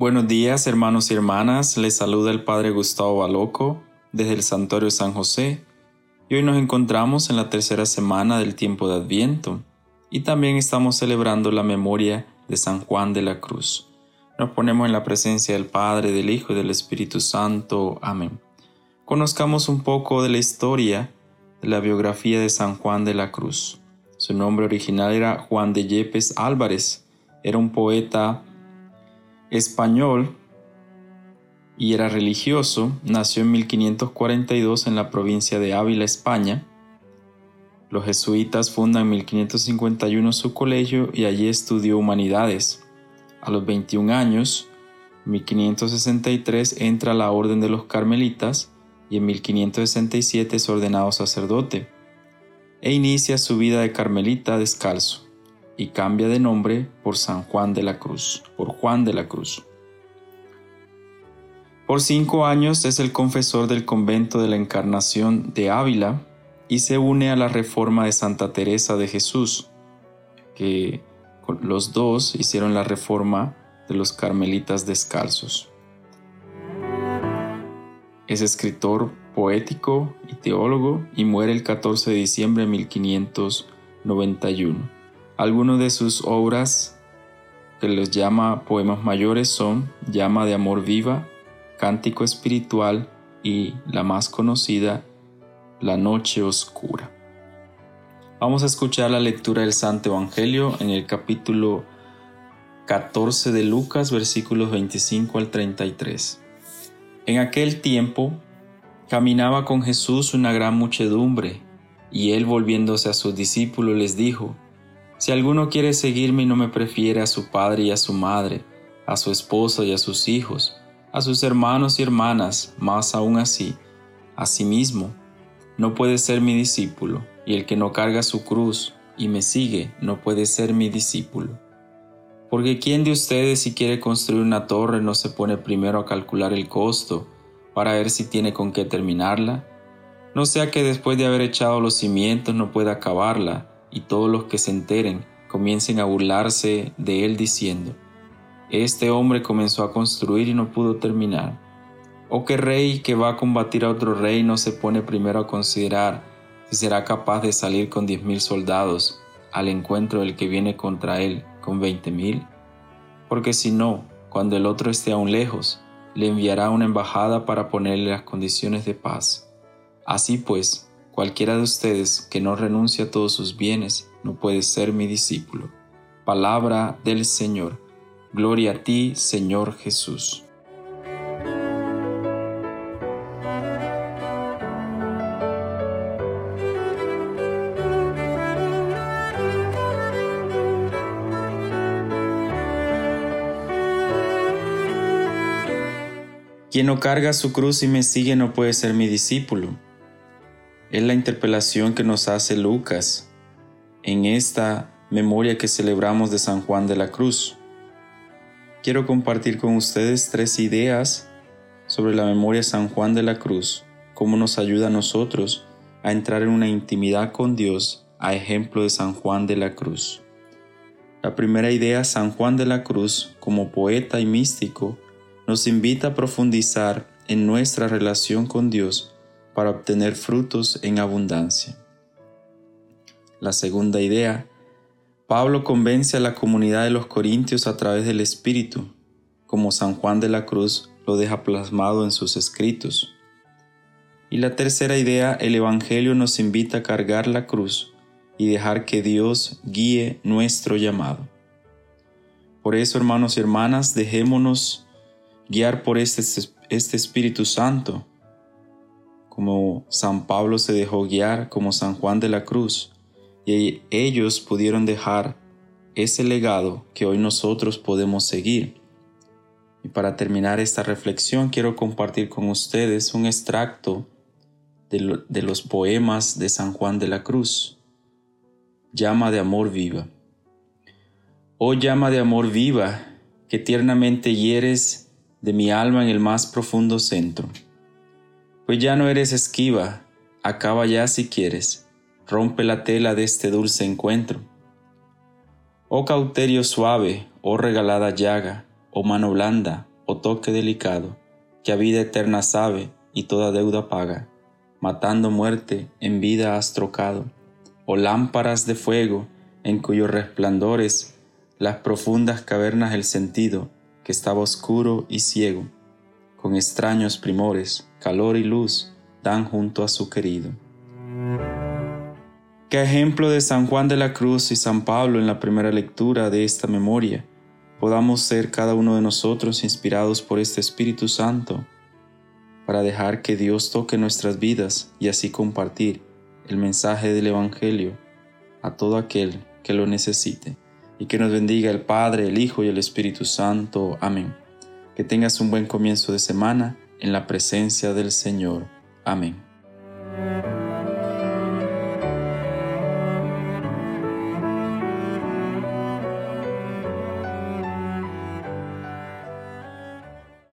Buenos días hermanos y hermanas, les saluda el Padre Gustavo Baloco desde el Santuario San José y hoy nos encontramos en la tercera semana del tiempo de Adviento y también estamos celebrando la memoria de San Juan de la Cruz. Nos ponemos en la presencia del Padre, del Hijo y del Espíritu Santo. Amén. Conozcamos un poco de la historia de la biografía de San Juan de la Cruz. Su nombre original era Juan de Yepes Álvarez. Era un poeta español y era religioso, nació en 1542 en la provincia de Ávila, España. Los jesuitas fundan en 1551 su colegio y allí estudió humanidades. A los 21 años, en 1563 entra a la Orden de los Carmelitas y en 1567 es ordenado sacerdote e inicia su vida de carmelita descalzo y cambia de nombre por San Juan de la Cruz, por Juan de la Cruz. Por cinco años es el confesor del convento de la Encarnación de Ávila y se une a la reforma de Santa Teresa de Jesús, que los dos hicieron la reforma de los carmelitas descalzos. Es escritor poético y teólogo y muere el 14 de diciembre de 1591. Algunas de sus obras que los llama poemas mayores son Llama de Amor Viva, Cántico Espiritual y la más conocida, La Noche Oscura. Vamos a escuchar la lectura del Santo Evangelio en el capítulo 14 de Lucas, versículos 25 al 33. En aquel tiempo caminaba con Jesús una gran muchedumbre, y él volviéndose a sus discípulos les dijo, si alguno quiere seguirme y no me prefiere a su padre y a su madre, a su esposa y a sus hijos, a sus hermanos y hermanas, más aún así, a sí mismo, no puede ser mi discípulo, y el que no carga su cruz y me sigue no puede ser mi discípulo. Porque ¿quién de ustedes si quiere construir una torre no se pone primero a calcular el costo para ver si tiene con qué terminarla? No sea que después de haber echado los cimientos no pueda acabarla y todos los que se enteren comiencen a burlarse de él diciendo, este hombre comenzó a construir y no pudo terminar. ¿O qué rey que va a combatir a otro rey no se pone primero a considerar si será capaz de salir con diez mil soldados al encuentro del que viene contra él con veinte mil? Porque si no, cuando el otro esté aún lejos, le enviará una embajada para ponerle las condiciones de paz. Así pues, Cualquiera de ustedes que no renuncie a todos sus bienes no puede ser mi discípulo. Palabra del Señor. Gloria a ti, Señor Jesús. Quien no carga su cruz y me sigue no puede ser mi discípulo. Es la interpelación que nos hace Lucas en esta memoria que celebramos de San Juan de la Cruz. Quiero compartir con ustedes tres ideas sobre la memoria de San Juan de la Cruz, cómo nos ayuda a nosotros a entrar en una intimidad con Dios a ejemplo de San Juan de la Cruz. La primera idea, San Juan de la Cruz, como poeta y místico, nos invita a profundizar en nuestra relación con Dios para obtener frutos en abundancia. La segunda idea, Pablo convence a la comunidad de los Corintios a través del Espíritu, como San Juan de la Cruz lo deja plasmado en sus escritos. Y la tercera idea, el Evangelio nos invita a cargar la cruz y dejar que Dios guíe nuestro llamado. Por eso, hermanos y hermanas, dejémonos guiar por este, este Espíritu Santo como San Pablo se dejó guiar, como San Juan de la Cruz, y ellos pudieron dejar ese legado que hoy nosotros podemos seguir. Y para terminar esta reflexión quiero compartir con ustedes un extracto de, de, los poemas de San Juan de la Cruz. Llama de amor viva. Oh llama de amor viva, que tiernamente hieres de mi alma en el más profundo centro pues ya no eres esquiva, acaba ya si quieres, rompe la tela de este dulce encuentro. Oh cauterio suave, oh regalada llaga, oh mano blanda, o toque delicado, que a vida eterna sabe y toda deuda paga, matando muerte en vida has trocado, o lámparas de fuego en cuyos resplandores las profundas cavernas el sentido, que estaba oscuro y ciego, extraños primores, calor y luz, dan junto a su querido. Qué ejemplo de San Juan de la Cruz y San Pablo en la primera lectura de esta memoria, podamos ser cada uno de nosotros inspirados por este Espíritu Santo para dejar que Dios toque nuestras vidas y así compartir el mensaje del Evangelio a todo aquel que lo necesite. Y que nos bendiga el Padre, el Hijo y el Espíritu Santo. Amén. Que tengas un buen comienzo de semana en la presencia del Señor. Amén.